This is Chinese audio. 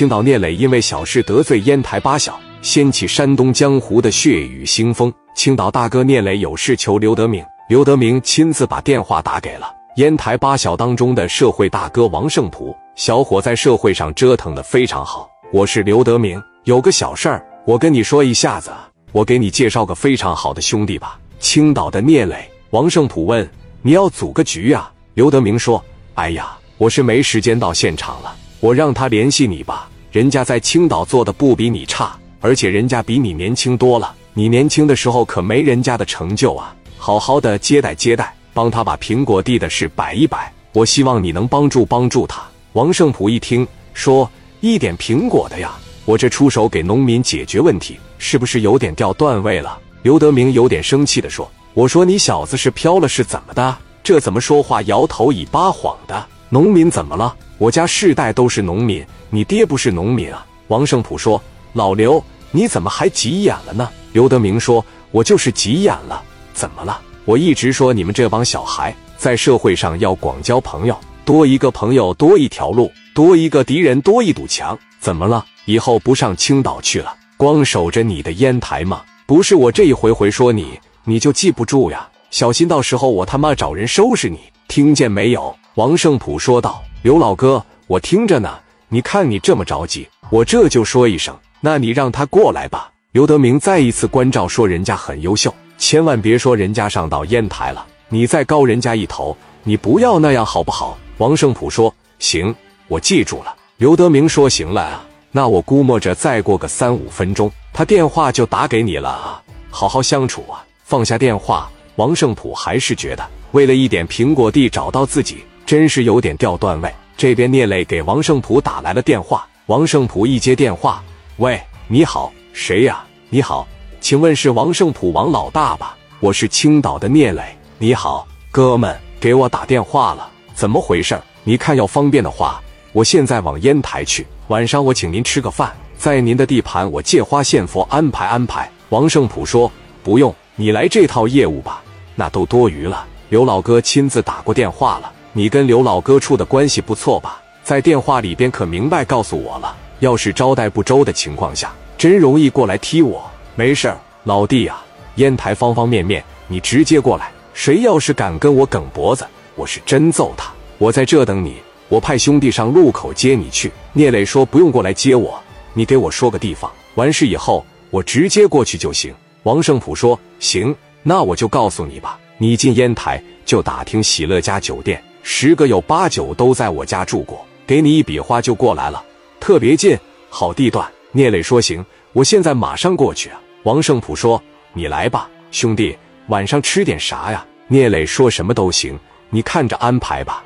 青岛聂磊因为小事得罪烟台八小，掀起山东江湖的血雨腥风。青岛大哥聂磊有事求刘德明，刘德明亲自把电话打给了烟台八小当中的社会大哥王胜普。小伙在社会上折腾的非常好。我是刘德明，有个小事儿，我跟你说一下子。我给你介绍个非常好的兄弟吧，青岛的聂磊。王胜普问：“你要组个局呀？”刘德明说：“哎呀，我是没时间到现场了。”我让他联系你吧，人家在青岛做的不比你差，而且人家比你年轻多了。你年轻的时候可没人家的成就啊！好好的接待接待，帮他把苹果地的事摆一摆。我希望你能帮助帮助他。王胜普一听说一点苹果的呀，我这出手给农民解决问题，是不是有点掉段位了？刘德明有点生气的说：“我说你小子是飘了是怎么的？这怎么说话摇头以八晃的？农民怎么了？”我家世代都是农民，你爹不是农民啊？王胜普说：“老刘，你怎么还急眼了呢？”刘德明说：“我就是急眼了，怎么了？我一直说你们这帮小孩在社会上要广交朋友，多一个朋友多一条路，多一个敌人多一堵墙。怎么了？以后不上青岛去了，光守着你的烟台吗？不是我这一回回说你，你就记不住呀？小心到时候我他妈找人收拾你，听见没有？”王胜普说道。刘老哥，我听着呢。你看你这么着急，我这就说一声，那你让他过来吧。刘德明再一次关照说：“人家很优秀，千万别说人家上到烟台了，你再高人家一头，你不要那样好不好？”王胜普说：“行，我记住了。”刘德明说：“行了啊，那我估摸着再过个三五分钟，他电话就打给你了啊，好好相处啊。”放下电话，王胜普还是觉得为了一点苹果地找到自己。真是有点掉段位。这边聂磊给王胜普打来了电话，王胜普一接电话，喂，你好，谁呀？你好，请问是王胜普王老大吧？我是青岛的聂磊。你好，哥们，给我打电话了，怎么回事？你看要方便的话，我现在往烟台去，晚上我请您吃个饭，在您的地盘我借花献佛安排安排。王胜普说不用，你来这套业务吧，那都多余了。刘老哥亲自打过电话了。你跟刘老哥处的关系不错吧？在电话里边可明白告诉我了。要是招待不周的情况下，真容易过来踢我。没事儿，老弟啊，烟台方方面面，你直接过来。谁要是敢跟我梗脖子，我是真揍他。我在这等你，我派兄弟上路口接你去。聂磊说不用过来接我，你给我说个地方，完事以后我直接过去就行。王胜普说行，那我就告诉你吧，你进烟台就打听喜乐家酒店。十个有八九都在我家住过，给你一笔花就过来了，特别近，好地段。聂磊说：“行，我现在马上过去啊。”王胜普说：“你来吧，兄弟，晚上吃点啥呀？”聂磊说：“什么都行，你看着安排吧。”